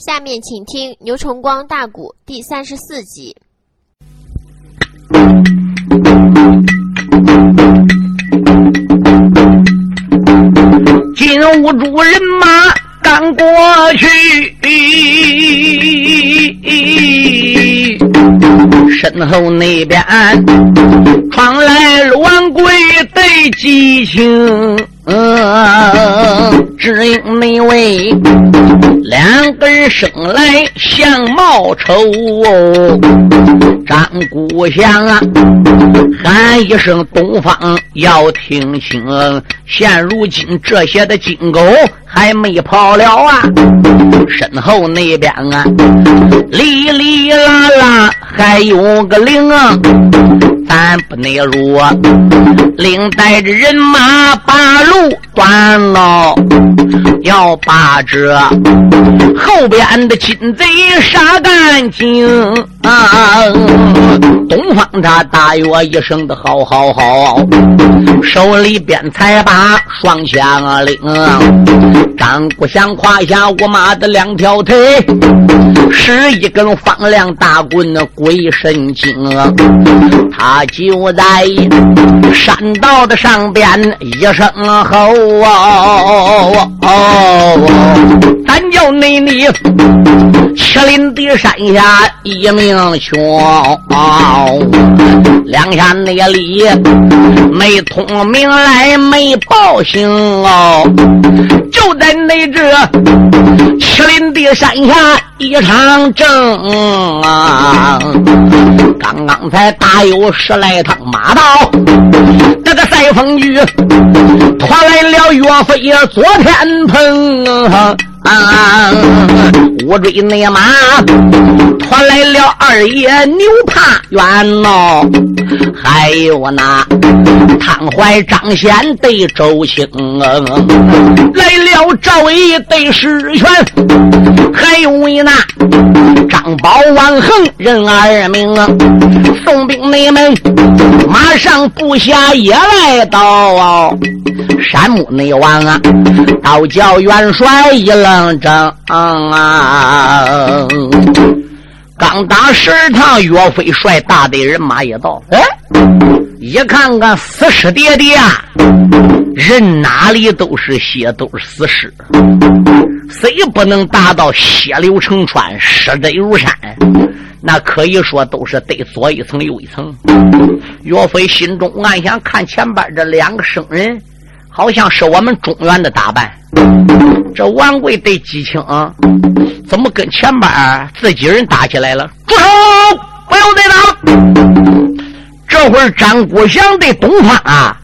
下面请听牛崇光大鼓第三十四集。金兀术人马赶过去，身后那边传来栾贵的激情。嗯，只因那位两根生来相貌丑，张古祥啊，喊一声东方要听清，现如今这些的金狗还没跑了啊，身后那边啊，哩哩啦啦还有个铃啊，咱不内入，领带着人马把路。断了，要把这后边的金贼杀干净啊！东方他大约一声的好好好，手里边才把双枪领，张国祥胯下我马的两条腿，是一根方亮大棍鬼神经，他就在山道的上边一声吼。哦哦，咱叫内里麒麟的山下一名兄，两下那里没通名来没报信哦，就在那这麒麟的山下一场争啊，刚刚才打有十来趟马道，这个赛风雨传来。了岳飞呀，昨天碰。啊！乌追那马传来了二爷牛怕冤喽，还有那汤怀张显对周兴，来了赵义对石泉，还有为那张宝王恒任二名啊！宋兵你们马上部下也来到，山木内王啊，倒叫元帅一愣。怔啊！刚打十趟，岳飞率大队人马也到。哎，一看看死尸叠叠，人哪里都是血，都是死尸。谁不能达到血流成川、尸堆如山？那可以说都是得左一层右一层。岳飞心中暗想：看前边这两个生人。好像是我们中原的打扮，这王贵对姬青怎么跟前边自己人打起来了？住手！不要再打！这会儿张国祥对东方啊，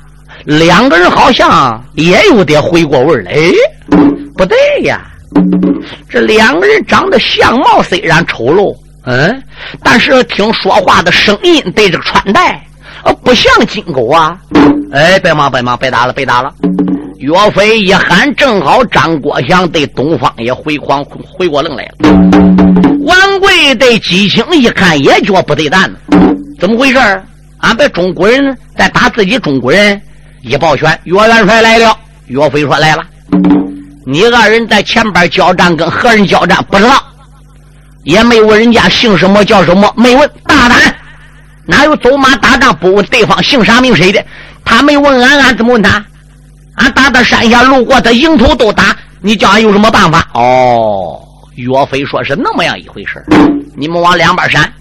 两个人好像也有点回过味来。哎，不对呀，这两个人长得相貌虽然丑陋，嗯，但是听说话的声音对这个穿戴。不像金狗啊！哎，别忙，别忙，别打了，别打了！岳飞一喊，正好张国祥对东方也回狂回过愣来了。王贵对姬青一看，也觉不对蛋怎么回事俺把中国人在打自己中国人，一抱拳，岳元帅来了。岳飞说：“来了，你二人在前边交战，跟何人交战？不知道，也没问人家姓什么叫什么，没问，大胆。”哪有走马打仗不问对方姓啥名谁的？他没问俺，俺怎么问他？俺打到山下路过，他迎头都打。你叫俺有什么办法？哦，岳飞说是那么样一回事你们往两边闪。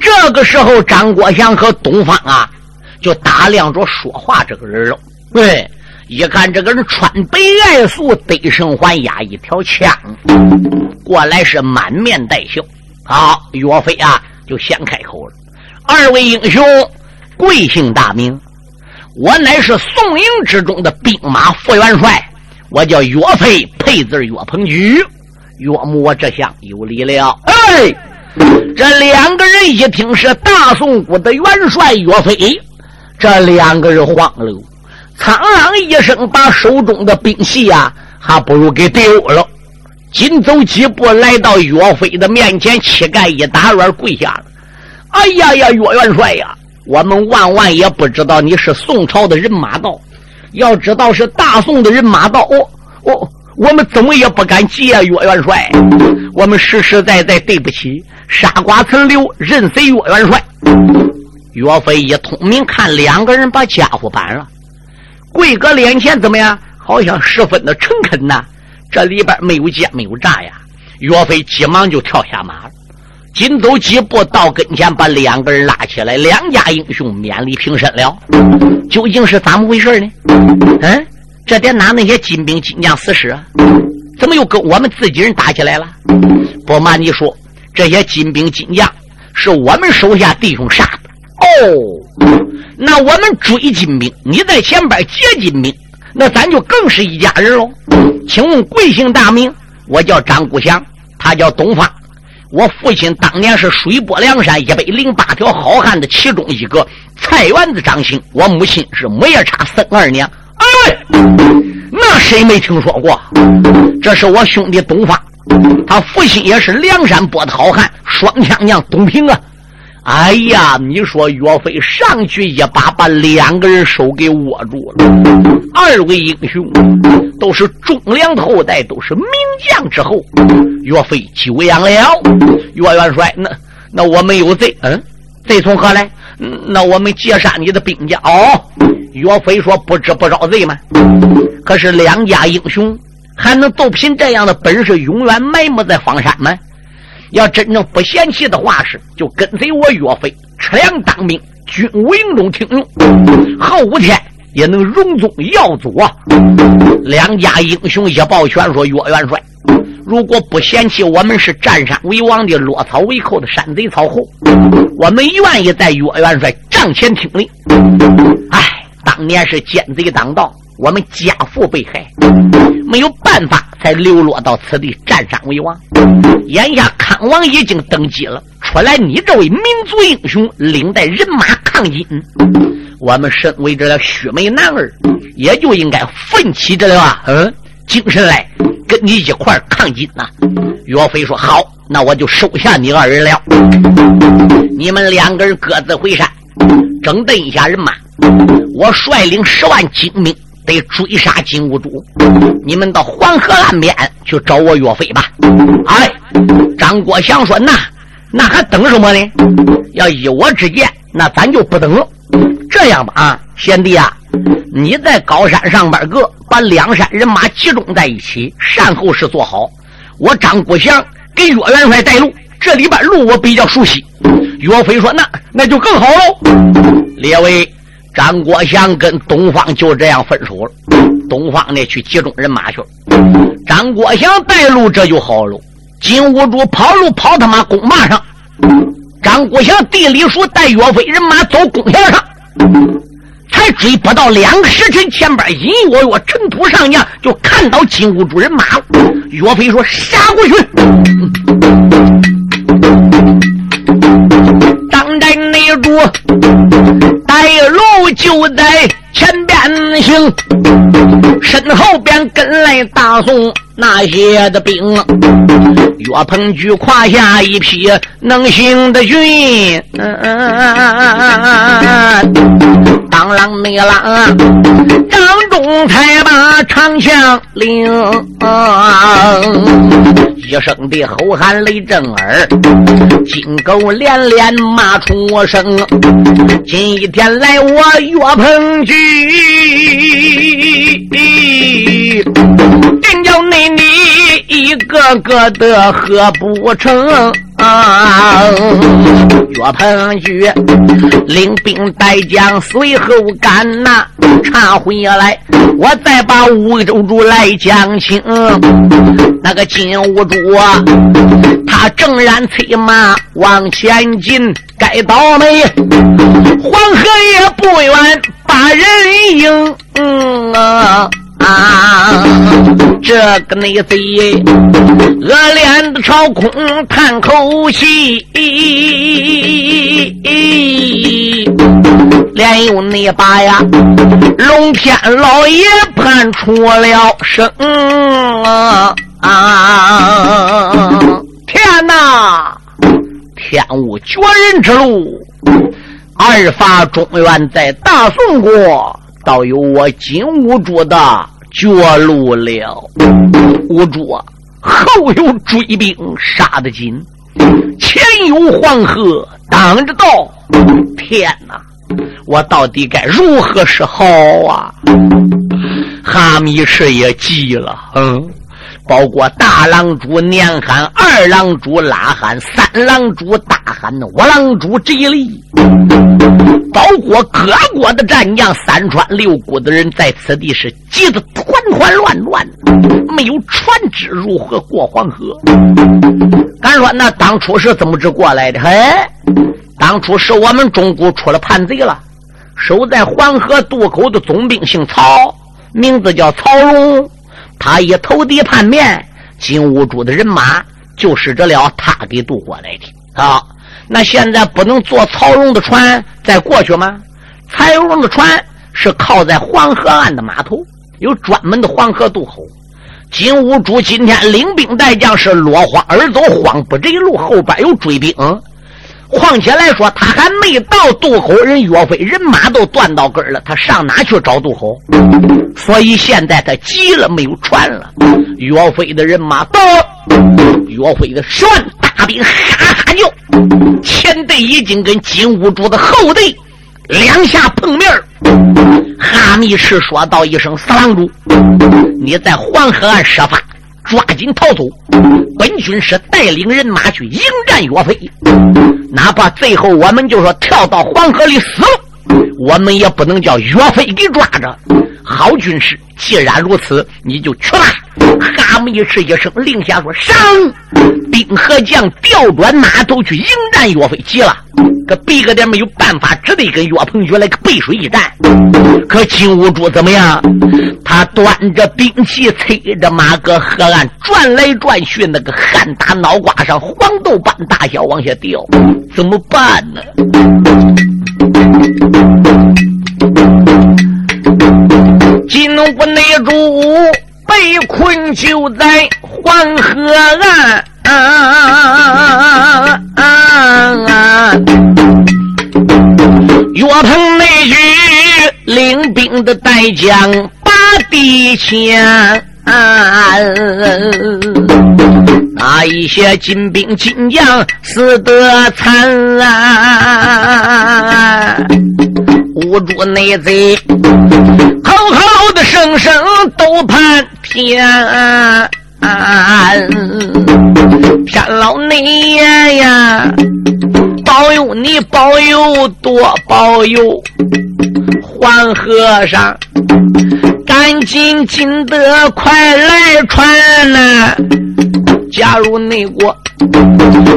这个时候，张国祥和东方啊，就打量着说话这个人了。对，一看这个人穿白爱素，背身环压一条枪，过来是满面带笑。好，岳飞啊。就先开口了，二位英雄贵姓大名？我乃是宋营之中的兵马副元帅，我叫岳飞，配字岳鹏举。岳母，我这下有礼了。哎，这两个人一听是大宋国的元帅岳飞，这两个人慌了，苍啷一声把手中的兵器呀，还不如给丢了。紧走几步，来到岳飞的面前，膝盖一打软，跪下了。哎呀呀，岳元帅呀，我们万万也不知道你是宋朝的人马道。要知道是大宋的人马道，我我我们怎么也不敢急啊，岳元帅，我们实实在在对不起，杀瓜曾留，任谁岳元帅？岳飞一通明，看两个人把家伙搬了，跪搁脸前，怎么样？好像十分的诚恳呐。这里边没有奸，没有诈呀。岳飞急忙就跳下马了，紧走几步到跟前，把两个人拉起来。两家英雄免礼平身了。究竟是怎么回事呢？嗯，这得哪那些金兵金将死尸？怎么又跟我们自己人打起来了？不瞒你说，这些金兵金将是我们手下弟兄杀的。哦，那我们追金兵，你在前边接金兵，那咱就更是一家人喽。请问贵姓大名？我叫张国祥，他叫东方。我父亲当年是水泊梁山一百零八条好汉的其中一个菜园子张姓。我母亲是母夜叉孙二娘。哎，那谁没听说过？这是我兄弟东发，他父亲也是梁山泊的好汉，双枪将董平啊。哎呀，你说岳飞上去一把把两个人手给握住了。二位英雄都是忠良后代，都是名将之后。岳飞久仰了，岳元帅，那那我们有罪，嗯，罪从何来？那我们劫杀你的兵家。哦，岳飞说不知不招罪吗？可是两家英雄还能都凭这样的本事永远埋没在方山吗？要真正不嫌弃的话，是就跟随我岳飞吃粮当兵，军务营中听用，后五天也能荣宗耀祖啊！两家英雄一抱拳说：“岳元帅，如果不嫌弃我们是占山为王的落草为寇的山贼草寇，我们愿意在岳元帅帐前听令。哎，当年是奸贼当道，我们家父被害，没有办法。”才流落到此地，占山为王。眼下康王已经登基了，出来你这位民族英雄，领带人马抗金。我们身为这个须眉男儿，也就应该奋起这个嗯精神来，跟你一块抗金呐。岳飞说：“好，那我就收下你二人了。你们两个人各自回山，整顿一下人马，我率领十万精兵。”得追杀金兀术，你们到黄河岸边去找我岳飞吧。哎，张国祥说：“那那还等什么呢？要依我之见，那咱就不等了。这样吧，啊，贤弟啊，你在高山上边个把两山人马集中在一起，善后事做好。我张国祥给岳元帅带路，这里边路我比较熟悉。”岳飞说：“那那就更好喽。”列位。张国祥跟东方就这样分手了。东方呢，去集中人马去了。张国祥带路，这就好了。金兀术跑路跑他妈弓马上，张国祥地里书带岳飞人马走弓弦上，才追不到两个时辰，前边隐约约尘土上扬，就看到金兀术人马了。岳飞说：“杀过去！”当在内主。带路就在前边行，身后边跟来大宋那些的兵。岳鹏举胯下一匹能行的军，当啷没啷，张忠才把长枪领。一声的吼喊雷震耳，金狗连连骂出声。今一天来我岳鹏举，真叫你你一个个的喝不成。啊！岳鹏举领兵带将随后赶呐，查回来，我再把五州主来讲清。那个金兀术啊，他正然催马往前进，该倒霉，黄河也不远把人迎。嗯啊。啊！这个内贼恶脸的朝空叹口气，连有那把呀，龙天老爷判出了生啊！天哪！天无绝人之路，二法中原在大宋国。倒有我金兀术的绝路了。无助啊，后有追兵杀得紧，前有黄河挡着道。天哪，我到底该如何是好啊？哈密士也急了，嗯。包括大狼主年喊，二狼主拉喊，三狼主大喊，五狼主这一力，包括各国的战将，三川六谷的人在此地是急得团团乱乱，没有船只如何过黄河？敢说那当初是怎么着过来的？嘿，当初是我们中国出了叛贼了，守在黄河渡口的总兵姓曹，名字叫曹荣。他一投敌叛变，金兀术的人马就是这了，他给渡过来的。啊，那现在不能坐曹荣的船再过去吗？曹荣的船是靠在黄河岸的码头，有专门的黄河渡口。金兀术今天领兵带将是落荒而走，慌不择路，后边有追兵。况且来说，他还没到渡口，人岳飞人马都断到根儿了，他上哪去找渡口？所以现在他急了，没有船了。岳飞的人马到，岳飞的十万大兵哈哈叫，前队已经跟金兀术的后队两下碰面儿哈密赤说道一声：“四郎主，你在黄河岸设法。”抓紧逃走！本军师带领人马去迎战岳飞，哪怕最后我们就说跳到黄河里死了，我们也不能叫岳飞给抓着。好军师，既然如此，你就去吧。哈密赤一声令下说：“上！”兵和将调转马头去迎战岳飞。急了，可别个点没有办法，只得跟岳鹏举来个背水一战。可金兀术怎么样？他端着兵器，催着马，搁河岸转来转去，那个汗打脑瓜上，黄豆般大小往下掉，怎么办呢？金兀内主被困就在黄河岸，岳鹏内举领兵的带将把敌前，那一些金兵金将死得惨啊！捂住内贼，好的声声都盼天，天老内爷呀，保佑你，保佑多保佑，黄和尚，赶紧进得快来传呐！假如内国。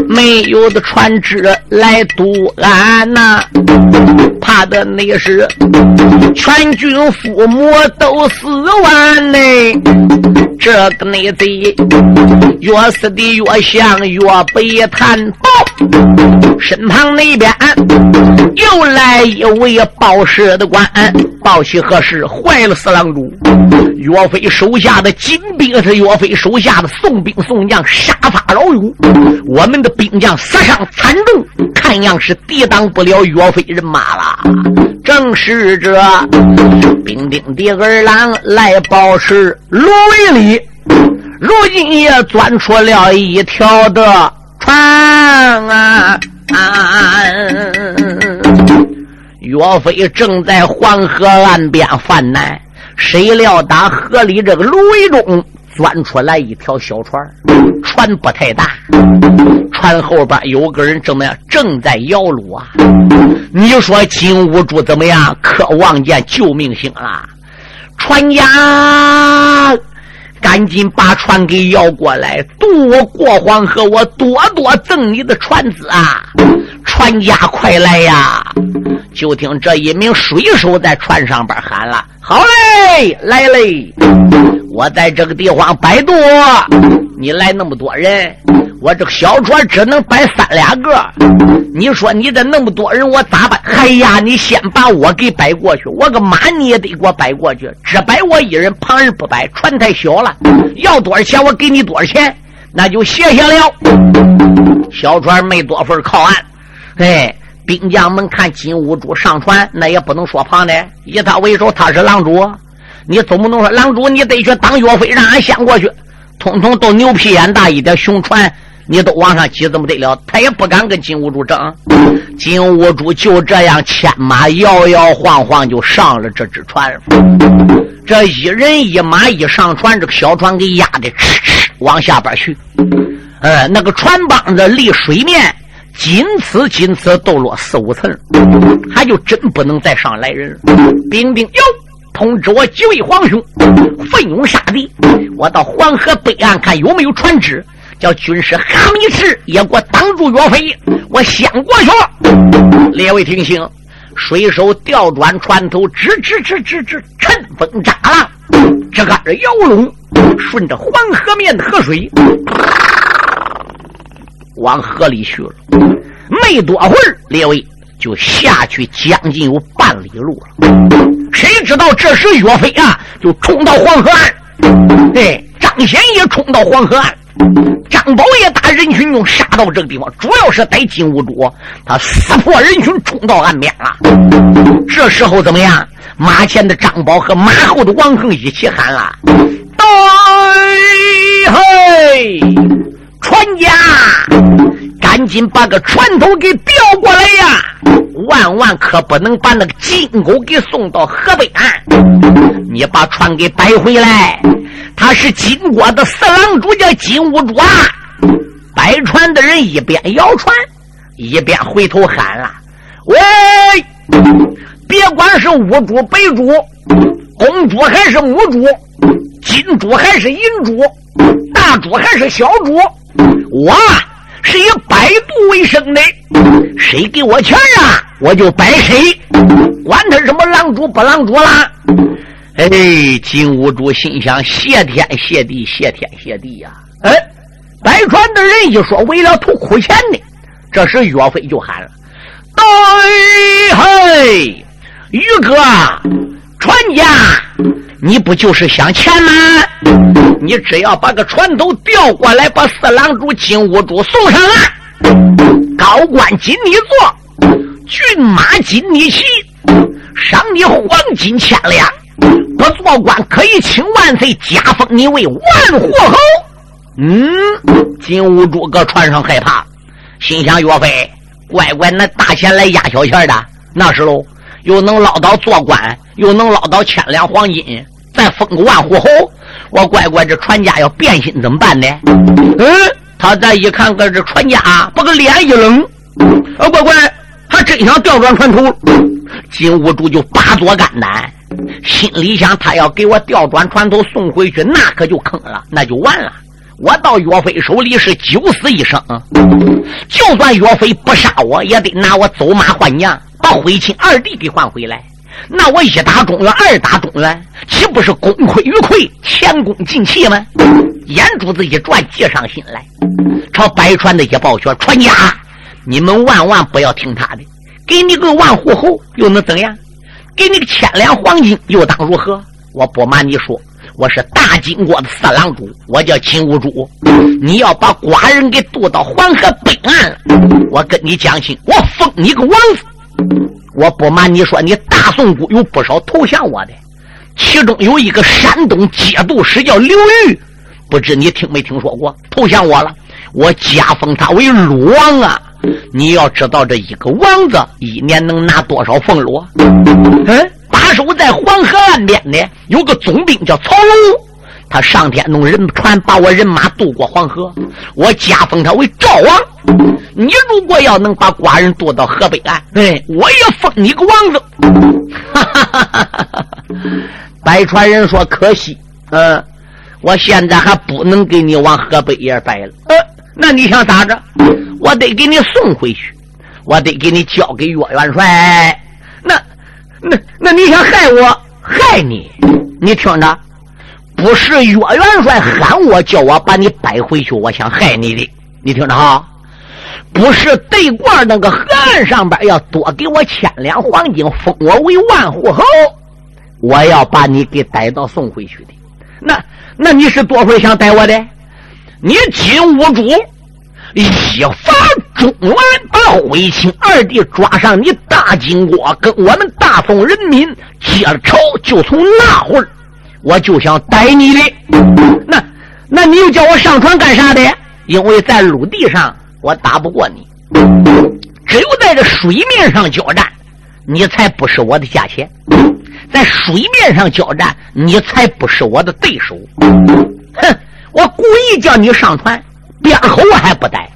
没有的船只来渡岸呐，怕的那是全军父母都死完嘞。这个内贼越死的越像越悲叹报，身旁那边又来一位报事的官，报喜何时？坏了，四郎主，岳飞手下的金兵是岳飞手下的宋兵宋将，杀伐老勇。我们的兵将死伤惨重，看样是抵挡不了岳飞人马了。正是这兵丁的二郎来报时，芦苇里如今也钻出了一条的船啊！岳飞正在黄河岸边犯难，谁料打河里这个芦苇中。钻出来一条小船，船不太大，船后边有个人怎么样？正在摇橹啊！你说金兀术怎么样？可望见救命星了！船家，赶紧把船给摇过来，渡我过黄河，我多多赠你的船资啊！船家快来呀！就听这一名水手在船上边喊了：“好嘞，来嘞！”我在这个地方摆渡，你来那么多人，我这个小船只能摆三两个。你说你这那么多人，我咋办？哎呀，你先把我给摆过去，我个马你也得给我摆过去。只摆我一人，旁人不摆，船太小了。要多少钱，我给你多少钱，那就谢谢了。小船没多份靠岸，哎，兵将们看金兀术上船，那也不能说旁的，以他为首，他是狼主。你总不能说狼主你得去当岳飞，让俺先过去，通通都牛皮眼大一点，熊船你都往上挤，怎么得了？他也不敢跟金兀术争。金兀术就这样牵马摇摇晃晃就上了这只船。这一人一马一上船，这个小船给压的哧哧往下边去。呃，那个船帮子离水面仅此仅此斗落四五层，他就真不能再上来人了。兵兵哟，通知我几位皇兄，奋勇杀敌。我到黄河北岸看有没有船只，叫军师哈密赤也给我挡住岳飞。我先过去了。列位听清，水手调转船头，吱吱吱吱吱，乘风扎浪，这个摇龙顺着黄河面的河水。往河里去了，没多会儿，列位就下去将近有半里路了。谁知道这时岳飞啊，就冲到黄河岸。对，张显也冲到黄河岸，张宝也打人群中杀到这个地方，主要是带金兀术，他撕破人群冲到岸边了。这时候怎么样？马前的张宝和马后的王恒一起喊了：“对嘿！”船家，赶紧把个船头给调过来呀！万万可不能把那个金钩给送到河北岸。你把船给摆回来。他是金国的四郎主，叫金兀术啊！摆船的人一边摇船，一边回头喊了：“喂，别管是乌珠、白珠、公主还是母猪，金猪还是银猪，大猪还是小猪。”我是以百度为生的，谁给我钱啊，我就摆谁，管他什么狼主不狼主啦。哎，金兀术心想：谢天谢地，谢天谢地呀！哎，摆船的人一说为了图苦钱呢，这时岳飞就喊了：“对嘿，于哥，船家。”你不就是想钱吗？你只要把个船头调过来，把四郎主金兀术送上岸，高官金你坐，骏马金你骑，赏你黄金千两。不做官可以请万岁加封你为万户侯。嗯，金兀术搁船上害怕，心想岳飞，乖乖那大钱来压小钱的，那是喽，又能捞到做官，又能捞到千两黄金。再封个万户侯，我乖乖这船家要变心怎么办呢？嗯，他再一看，个这船家把个脸一冷，啊，乖乖，还真想调转船头。金兀术就拔左肝胆，心里想：他要给我调转船头送回去，那可就坑了，那就完了。我到岳飞手里是九死一生，就算岳飞不杀我，也得拿我走马换娘，把回秦二弟给换回来。那我一打中原，二打中原，岂不是功亏一篑、前功尽弃吗？眼珠子一转，计上心来，朝百川的一抱拳：“传家，你们万万不要听他的，给你个万户侯又能怎样？给你个千两黄金又当如何？我不瞒你说，我是大金国的四郎主，我叫金兀术。你要把寡人给渡到黄河北岸了，我跟你讲清，我封你个王子。”我不瞒你说，你大宋国有不少投降我的，其中有一个山东节度使叫刘裕，不知你听没听说过？投降我了，我加封他为鲁王啊！你要知道，这一个王子一年能拿多少俸禄？嗯，把守在黄河岸边的有个总兵叫曹龙。他上天弄人船把我人马渡过黄河，我加封他为赵王。你如果要能把寡人渡到河北岸，哎，我也封你个王子。哈哈哈哈哈！百川人说可惜，嗯，我现在还不能给你往河北也摆了。呃，那你想咋着？我得给你送回去，我得给你交给岳元帅。那那那你想害我？害你？你听着。不是岳元帅喊我叫我把你摆回去，我想害你的。你听着哈，不是对过那个河岸上边要多给我千两黄金，封我为万户侯，我要把你给逮到送回去的。那那你是多会想逮我的？你金兀术一发中原，把徽钦二弟抓上你大金国，跟我们大宋人民结了仇，就从那会儿。我就想逮你的。那那你又叫我上船干啥的？因为在陆地上我打不过你，只有在这水面上交战，你才不是我的价钱。在水面上交战，你才不是我的对手。哼！我故意叫你上船，边口我还不逮，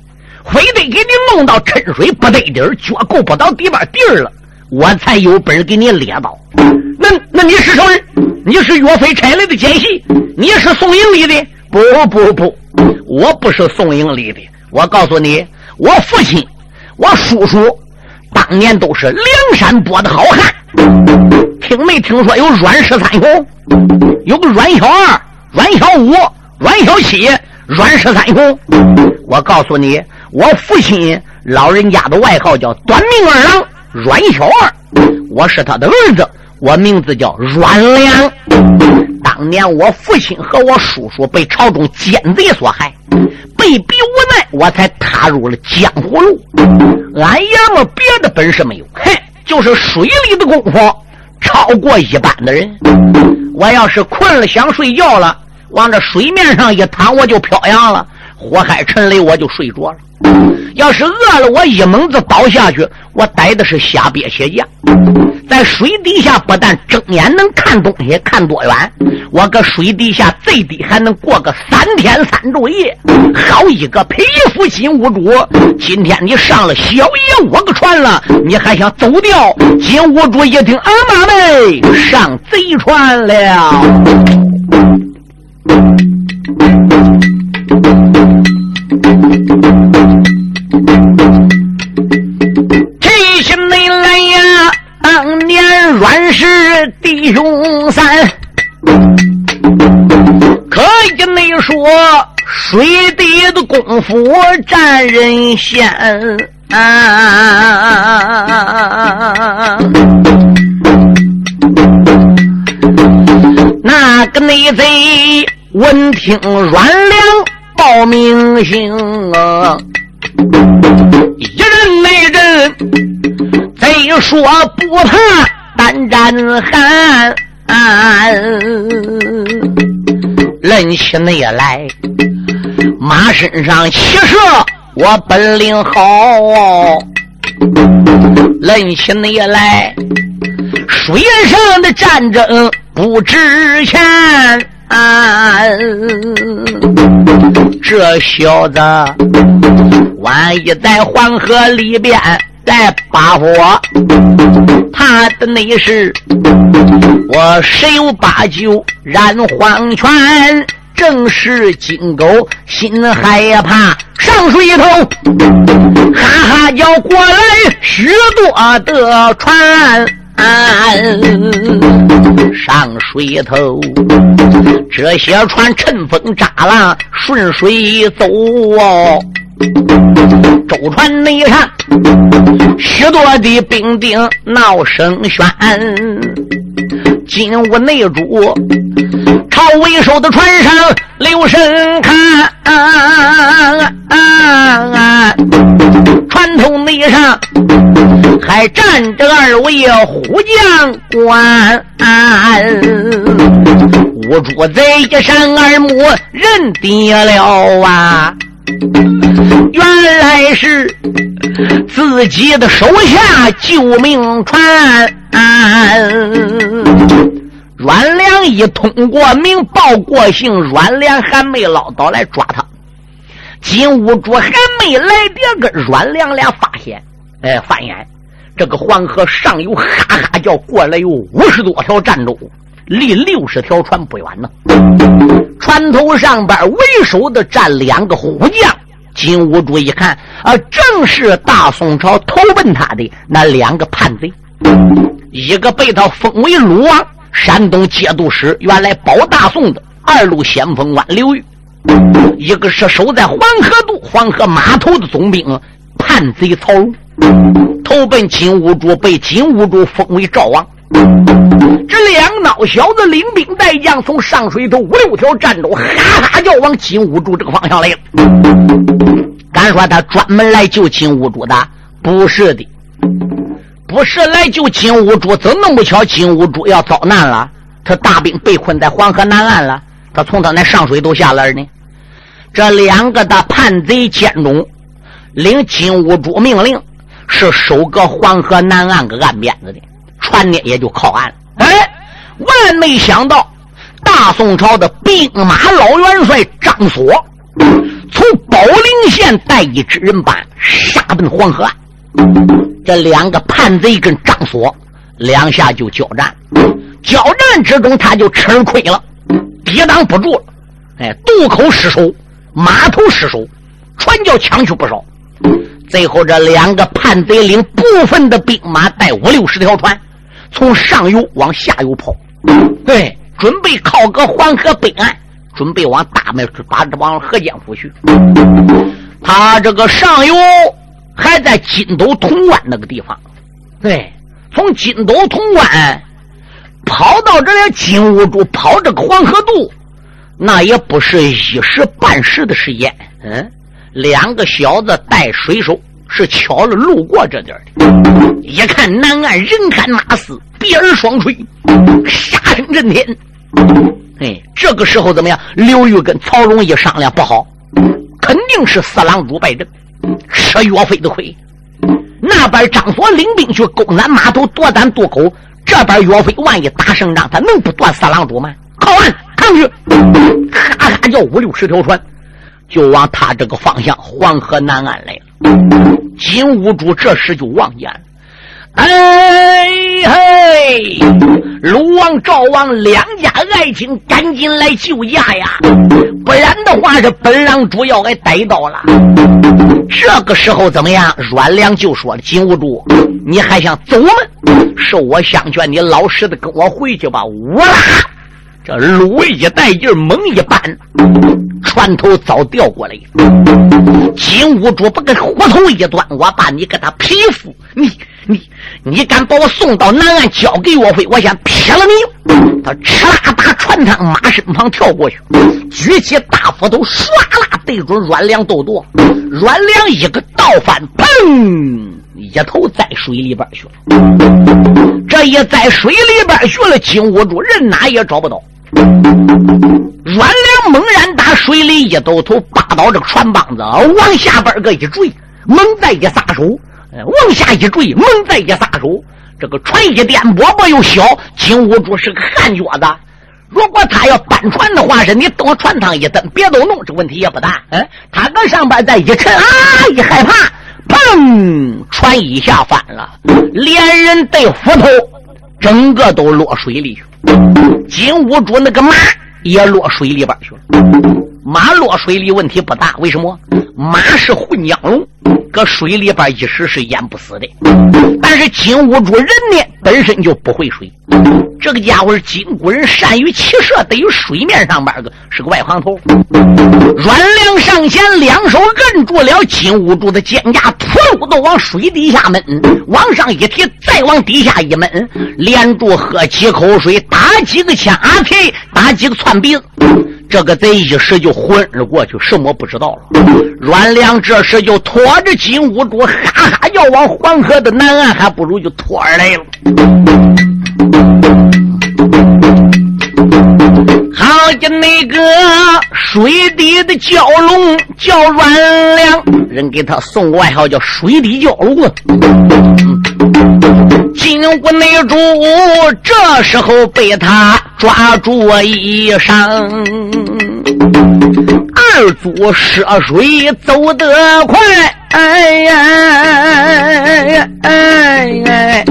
非得给你弄到沉水不得底儿，脚够不到地板地儿了，我才有本事给你猎到。那那你是什么人？你是岳飞差来的奸细？你是宋营里的？不不不，我不是宋营里的。我告诉你，我父亲、我叔叔当年都是梁山泊的好汉。听没听说有阮氏三雄？有个阮小二、阮小五。阮小七、阮氏三雄，我告诉你，我父亲老人家的外号叫短命二郎阮小二，我是他的儿子，我名字叫阮良。当年我父亲和我叔叔被朝中奸贼所害，被逼无奈，我才踏入了江湖路。俺爷们别的本事没有，嘿，就是水里的功夫超过一般的人。我要是困了想睡觉了。往这水面上一躺，我就飘扬了；火海沉雷，我就睡着了。要是饿了，我一猛子倒下去，我逮的是虾鳖蟹将。在水底下不但睁眼能看东西，看多远，我搁水底下最低还能过个三天三昼夜。好一个皮夫金兀术！今天你上了小爷我个船了，你还想走掉？金兀术一听，俺妈嘞，上贼船了。弟兄三，可以你说水底的功夫占人先。那个内贼闻听阮良报名姓啊，一人内人贼说不怕胆战寒，论起内来马身上骑射我本领好，论起内来水上的战争。不值钱，这小子万一在黄河里边再把火，他的内是我十有八九染黄泉，正是金狗心害怕上水头，哈哈叫过来许多的船。上水头，这些船乘风扎浪，顺水走哦。舟船内上，许多的兵丁闹声喧。金屋内主朝为首的船上留神看，船头内上还站着二位虎将官。五主贼一山二木，认定了啊！原来是自己的手下救命船。阮良一通过名报过姓，阮良还没捞到来抓他。金兀术还没来得跟阮良俩发现，哎，发现这个黄河上游哈哈叫过来有五十多条战舟，离六十条船不远呢。船头上边为首的站两个虎将。金兀术一看，啊，正是大宋朝投奔他的那两个叛贼，一个被他封为鲁王，山东节度使，原来保大宋的二路先锋官刘裕；一个是守在黄河渡、黄河码头的总兵叛贼曹荣，投奔金兀术，被金兀术封为赵王。这两老小子领兵带将，从上水头五六条战舟，哈哈叫往金兀术这个方向来了。敢说他专门来救金兀术的？不是的，不是来救金兀术。怎那么巧，金兀术要遭难了？他大兵被困在黄河南岸了，他从他那上水都下来呢。这两个的叛贼奸中，领金兀术命令，是守个黄河南岸个岸边子的船呢，也就靠岸了。哎，万没想到，大宋朝的兵马老元帅张索，从宝陵县带一支人马杀奔黄河岸。这两个叛贼跟张索两下就交战，交战之中他就吃亏了，抵挡不住了，哎，渡口失守。码头失守，船叫抢去不少。最后，这两个叛贼领部分的兵马，带五六十条船，从上游往下游跑，对，准备靠个黄河北岸，准备往大麦把这往河间府去。他这个上游还在金斗潼关那个地方，对，从金斗潼关跑到这里金兀术跑这个黄河渡。那也不是一时半时的时间，嗯，两个小子带水手是巧了路过这点的，一看南岸人喊马嘶，鼻儿双吹，杀声震天。哎，这个时候怎么样？刘玉跟曹荣一商量，不好，肯定是四郎主败阵，吃岳飞的亏。那边张所领兵去攻咱码头夺咱渡口，这边岳飞万一打胜仗，他能不断四郎主吗？靠岸！上去，咔咔叫五六十条船，就往他这个方向黄河南岸来了。金兀术这时就望见，哎嘿，鲁王、赵王两家爱卿，赶紧来救驾呀！不然的话，这本郎主要挨逮到了。这个时候怎么样？阮良就说：“金兀术，你还想走吗？受我相劝，你老实的跟我回去吧。”我啦！这路一带劲猛一搬，船头早掉过来。金兀术把个虎头一端，我把你给他劈死！你你你敢把我送到南岸交给岳飞，我先劈了你！他哧啦打船舱马身旁跳过去，举起大斧头，唰啦对准阮良豆豆。阮良一个倒翻，砰！一头栽水里边去了。这一在水里边去了，金兀术人哪也找不到。阮良猛然打水里一抖头，扒倒这个船帮子，往下边个一坠，猛再一撒手，往下一坠，猛再一撒手，这个船一颠簸簸又小。金兀术是个旱脚子，如果他要搬船的话，是你等船舱一蹬，别都弄，这问题也不大。嗯，他搁上边再一沉，啊，一害怕，砰，船一下翻了，连人带斧头，整个都落水里去。金兀术那个马也落水里边去了。马落水里问题不大，为什么？马是混江龙，搁水里边一时是淹不死的。但是金兀术人呢，本身就不会水。这个家伙是金国人，善于骑射，得于水面上边个是个外行头。阮良上前，两手摁住了金兀术的肩胛，扑噜的往水底下闷，往上一提，再往底下一闷，连住喝几口水，打几个枪皮，打几个窜鼻子。这个贼一时就昏了过去，什么不知道了。阮良这时就拖着金兀术，哈哈要往黄河的南岸，还不如就拖儿来了。好家那个水底的蛟龙叫阮良，人给他送外号叫水底蛟龙啊。金屋内主这时候被他抓住衣裳，二组涉水走得快，哎呀哎呀！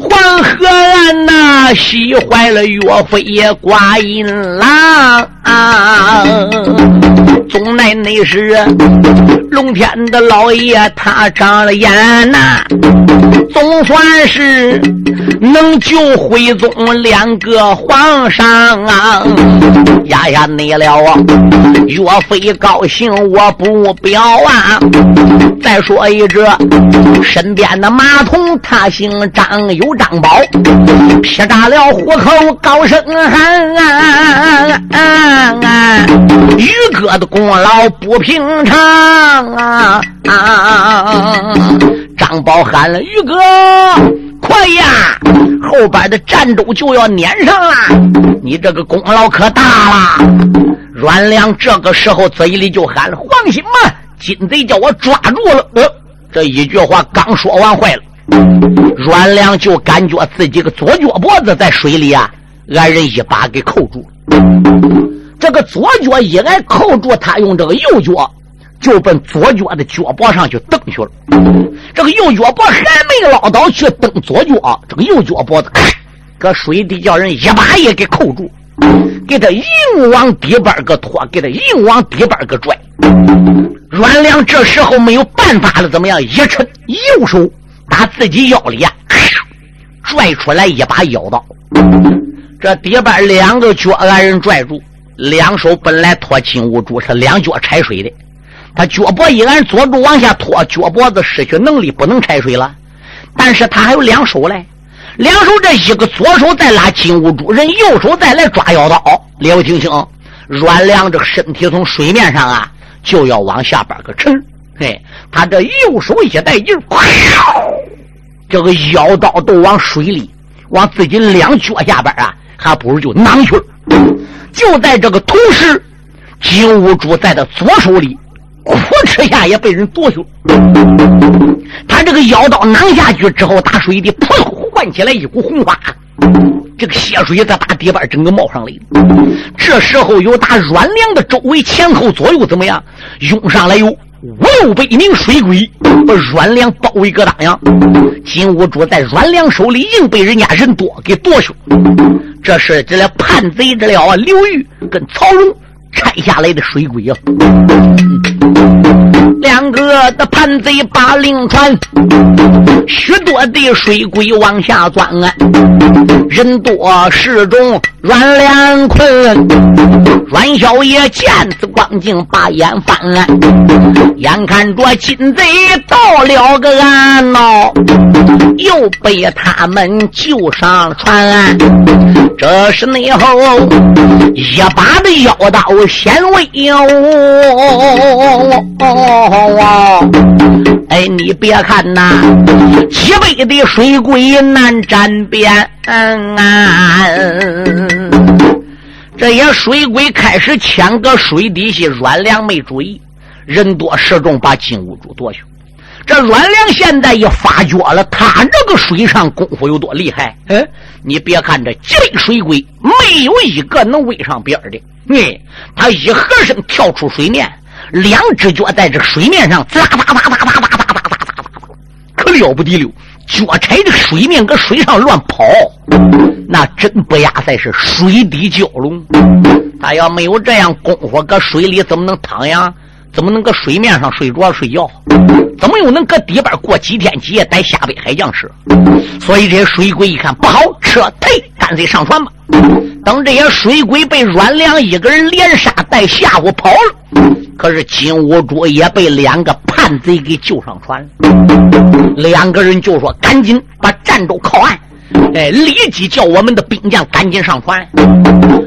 黄河岸呐，喜坏了岳飞挂银郎。啊！总乃那是龙天的老爷，他长了眼呐，总算是能救徽宗两个皇上啊！压压你了啊！岳飞高兴，我不表啊！再说一只身边的马童，他姓张，有张宝，劈炸了虎口，高声喊啊啊！啊！于哥的功劳不平常啊！啊张宝喊了：“于哥，快呀，后边的战舟就要撵上了，你这个功劳可大了。阮良这个时候嘴里就喊了：“放心吧，金贼叫我抓住了。”呃，这一句话刚说完，坏了。阮良就感觉自己个左脚脖子在水里啊，俺人一把给扣住了。这个左脚一挨扣住，他用这个右脚。就奔左脚的脚脖上去蹬去了，这个右脚脖还没捞到去蹬左脚，这个右脚脖子搁水底叫人一把也给扣住，给他硬往底边个拖，给他硬往底边个拽。阮良这时候没有办法了，怎么样？一抻右手打自己腰里呀，拽出来一把腰刀。这底边两个脚俺人拽住，两手本来托金兀术是两脚踩水的。他脚脖一按，左手往下拖，脚脖子失去能力，不能踩水了。但是他还有两手嘞，两手这一个左手在拉金乌珠，人右手再来抓腰刀。列位听清，阮良这个身体从水面上啊就要往下边个沉。嘿，他这右手一带劲，这个腰刀都往水里，往自己两脚下边啊，还不如就囊去。就在这个同时，金乌珠在他左手里。呼哧下也被人夺去，他这个腰刀囊下去之后，打水底噗唤起来一股红花，这个血水在打底板整个冒上来。这时候有打阮良的周围前后左右怎么样？涌上来有五六百名水鬼，把阮良包围个当呀。金兀术在阮良手里硬被人家人多给夺去。这是这俩叛贼之了啊！刘裕跟曹荣。拆下来的水鬼啊，两个的叛贼把令传，许多的水鬼往下钻啊，人多势众，阮良坤，阮小爷见此光景把眼翻啊，眼看着金贼到了个岸喏，又被他们救上船，这是内后一把的腰刀。显威哦！哎，你别看呐，几倍的水鬼难沾边啊！这些水鬼开始抢个水底下，阮良没注意，人多势众，把金兀术夺去。这阮良现在也发觉了，他这个水上功夫有多厉害？嗯，你别看这几类水鬼，没有一个能围上边的。哎，他一合身跳出水面，两只脚在这水面上哒哒哒哒哒哒哒哒哒哒哒，可了不得了！脚踩着水面搁水上乱跑，那真不亚赛是水底蛟龙。他要没有这样功夫，搁水里怎么能躺呀？怎么能搁水面上睡着睡觉？怎么又能搁底边过几天几夜逮下北海将吃？所以这些水鬼一看不好，撤退，干脆上船吧。等这些水鬼被阮良一个人连杀带吓唬跑了，可是金兀术也被两个叛贼给救上船。两个人就说：“赶紧把战舟靠岸，哎，立即叫我们的兵将赶紧上船。”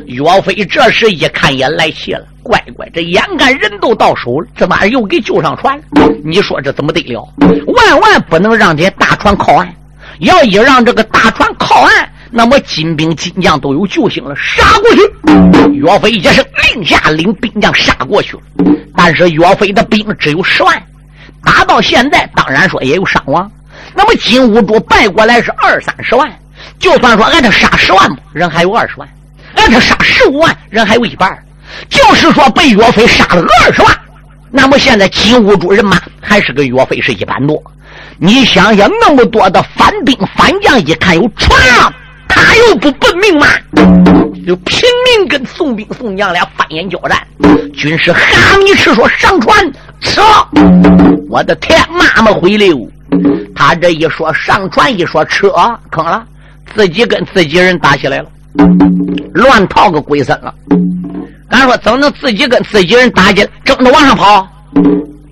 岳飞这时一看也来气了。乖乖，这眼看人都到手了，这玩意儿又给救上船。你说这怎么得了？万万不能让这些大船靠岸。要一让这个大船靠岸，那么金兵金将都有救星了，杀过去。岳飞一声令下，领兵将杀过去了。但是岳飞的兵只有十万，打到现在，当然说也有伤亡。那么金兀术败过来是二三十万，就算说按他杀十万人还有二十万；按他杀十五万人还有一半。就是说，被岳飞杀了二十万，那么现在金兀术人马还是跟岳飞是一般多。你想想，那么多的反兵反将，一看有船哪有不奔命吗？就拼命跟宋兵宋将俩翻眼交战。军师哈米赤说：“上船撤！”我的天，妈妈回溜！他这一说上船，一说撤，坑了，自己跟自己人打起来了，乱套个鬼森了。俺说怎么能自己跟自己人打起来，争着往上跑，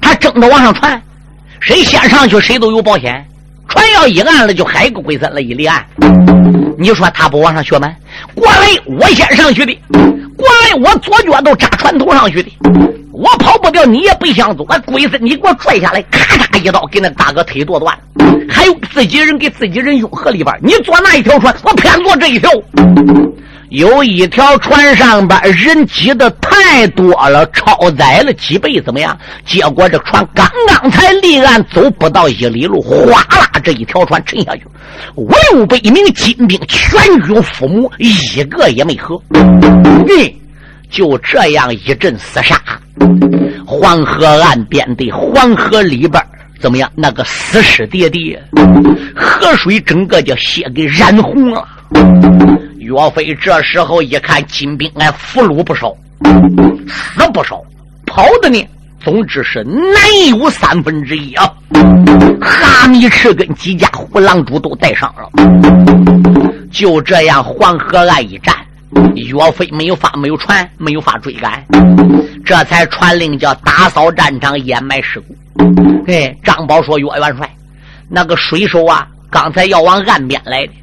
还争着往上窜，谁先上去谁都有保险。船要一按了，就海个鬼子了，一立案。你说他不往上学吗？过来，我先上去的。过来，我左脚都扎船头上去的。我跑不掉，你也不想走，啊，鬼子你给我拽下来，咔嚓一刀给那大哥腿剁断，还有自己人给自己人用河里边，你坐那一条船？我偏坐这一条。有一条船上边人挤的太多了，超载了几倍，怎么样？结果这船刚刚才离岸走不到一里路，哗啦，这一条船沉下去，五六百名金兵全军覆没，一个也没活。对，就这样一阵厮杀，黄河岸边的黄河里边怎么样？那个死尸叠叠，河水整个叫血给染红了。岳飞这时候一看，金兵哎，俘虏不少，死不少，跑的呢，总之是难有三分之一啊！哈密赤跟几家虎狼主都带上了。就这样，黄河岸一战，岳飞没有法，没有船，没有法追赶，这才传令叫打扫战场，掩埋尸骨。哎，张宝说：“岳元帅，那个水手啊，刚才要往岸边来的。”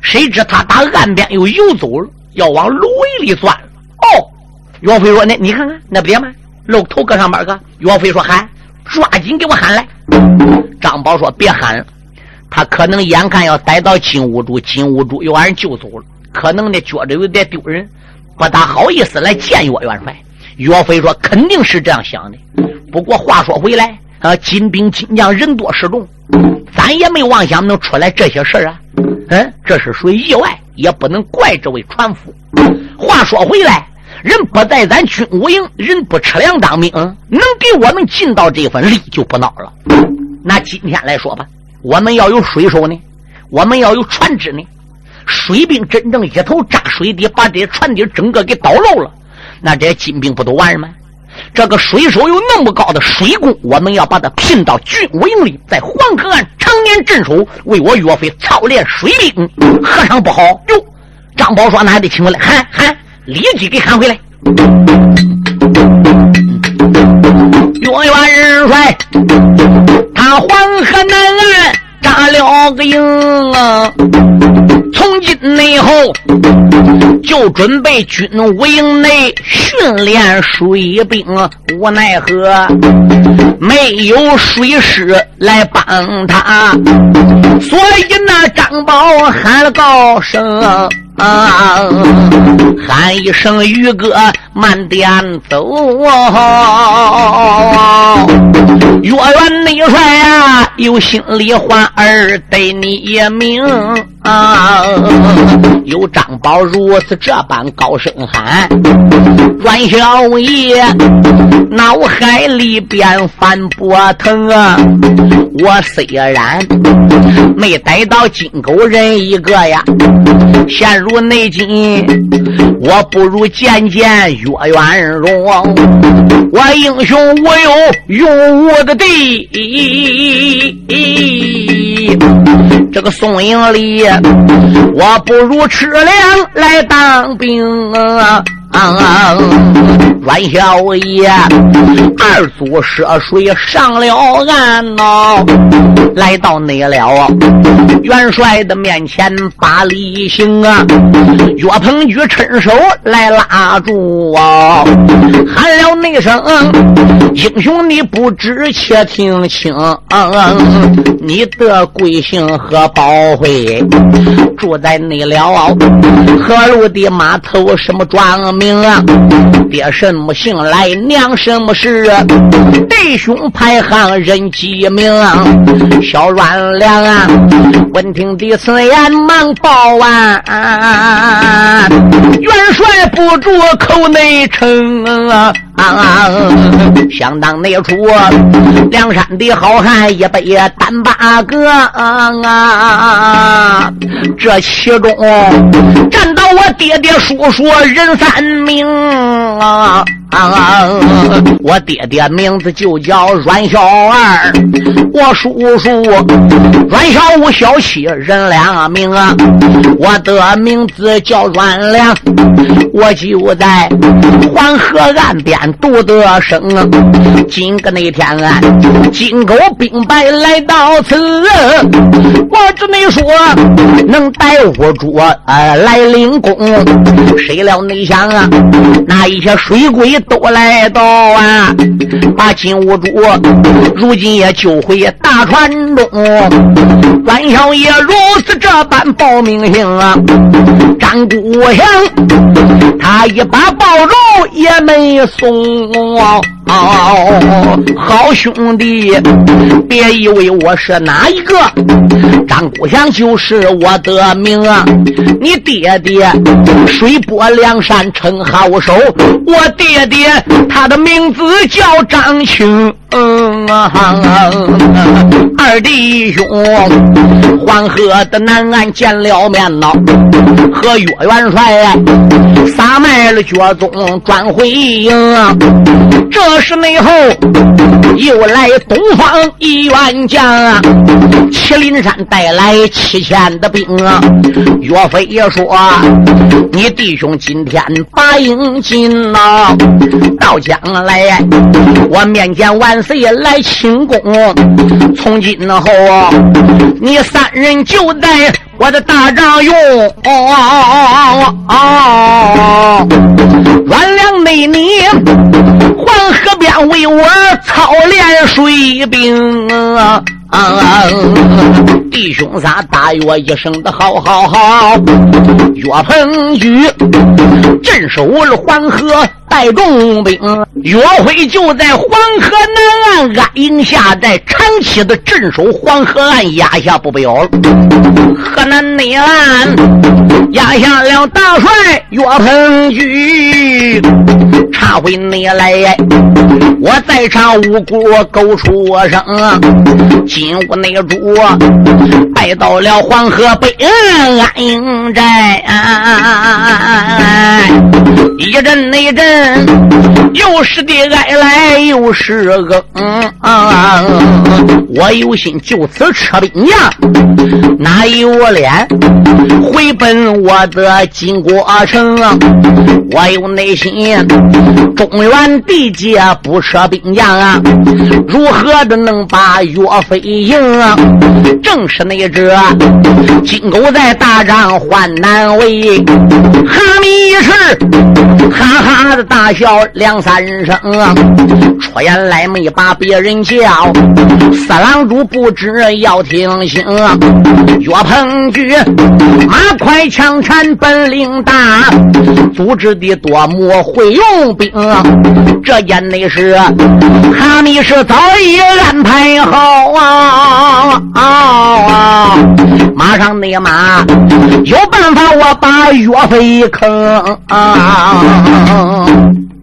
谁知他打岸边又游走了，要往芦苇里钻了。哦，岳飞说：“那你看看，那不对吗？露头搁上边个。”岳飞说：“喊，抓紧给我喊来。”张宝说：“别喊了，他可能眼看要逮到金兀术，金兀术又把人救走了，可能呢觉着有点丢人，不大好意思来见岳元帅。”岳飞说：“肯定是这样想的。不过话说回来，啊，金兵金将人多势众，咱也没妄想能出来这些事啊。”嗯，这是属于意外，也不能怪这位船夫。话说回来，人不在咱军务营，人不吃粮当兵，能给我们尽到这份力就不孬了。那今天来说吧，我们要有水手呢，我们要有船只呢。水兵真正一头扎水底，把这船底整个给倒漏了，那这些金兵不都完了吗？这个水手有那么高的水功，我们要把他聘到军务营里，在黄河岸常年镇守，为我岳飞操练水兵，何尝不好？哟，张宝说：“那还得请回来，喊喊，立即给喊回来。”岳元帅，他黄河南岸扎了个营啊。从今以后，就准备军务营内训练水兵，无奈何没有水师来帮他，所以那张宝喊了高声。啊！喊一声于哥，慢点走。岳元内帅啊，有心里话儿对你明啊。有张宝如此这般高声喊，阮小爷脑海里边翻波腾啊。我虽然没逮到金钩人一个呀，陷入。内境，我不如见见岳我元荣。我英雄我有用武的地，这个宋营里，我不如吃粮来当兵。啊！阮小爷二足涉水上了岸呐，来到内了元帅的面前把礼行啊。岳鹏举趁手来拉住啊，喊了那声：“英雄你不知，且听清，你的贵姓和宝辉，住在内了河路的码头，什么庄？”名啊，爹什么姓来，娘什么氏？弟兄排行人几名？小阮良啊，闻听的此言忙报完，元帅不住口内称啊。想当那初，梁山的好汉一杯单八个啊！这其中，站到我爹爹叔叔人三命啊！啊我爹爹名字就叫阮小二，我叔叔阮小五小七人两名啊！我的名字叫阮良，我就在黄河岸边独得生。今个那天啊，金钩兵败来到此，我只没说能带五主呃来领功，谁料内想啊，那一些水鬼。都来到啊，把金兀术如今也救回大船中。关小爷如此这般报名行啊，张国祥他一把宝珠也没送。好兄弟，别以为我是哪一个，张国祥就是我的命啊！你爹爹水泊梁山称好手，我爹爹他的名字叫张青。嗯啊，二弟兄，黄河的南岸见了面了，和岳元帅撒卖了脚踪转回营。这时内后又来东方一员将，麒麟山带来七千的兵。岳飞也说：“你弟兄今天把营进了，到将来我面见万。”谁来请功？从今今后，你三人就在我的大帐用。原谅你黄河边为我操练水兵。啊！弟兄仨大约一声的好好好，岳鹏举镇守了黄河带重兵，岳飞就在黄河南岸安营下，在长期的镇守黄河岸，压下不表了。河南内岸压下了大帅岳鹏举，查回你来，我在场无辜勾出声。金屋内主来到了黄河北岸安营寨，一阵内阵，又是的哀来又是个嗯啊！我有心就此撤兵呀，哪有脸回奔我的金国城？我有内心，中原地界不撤兵将啊，如何的能把岳飞？赢啊，正是那只金狗在大帐换难为，哈密是哈哈的大笑两三声啊，出言来没把别人叫，四郎主不知要听清，岳鹏举马快枪缠本领大，组织的多么会用兵，这件内事哈密是早已安排好啊。啊啊！马上那马有办法，我把岳飞坑啊啊！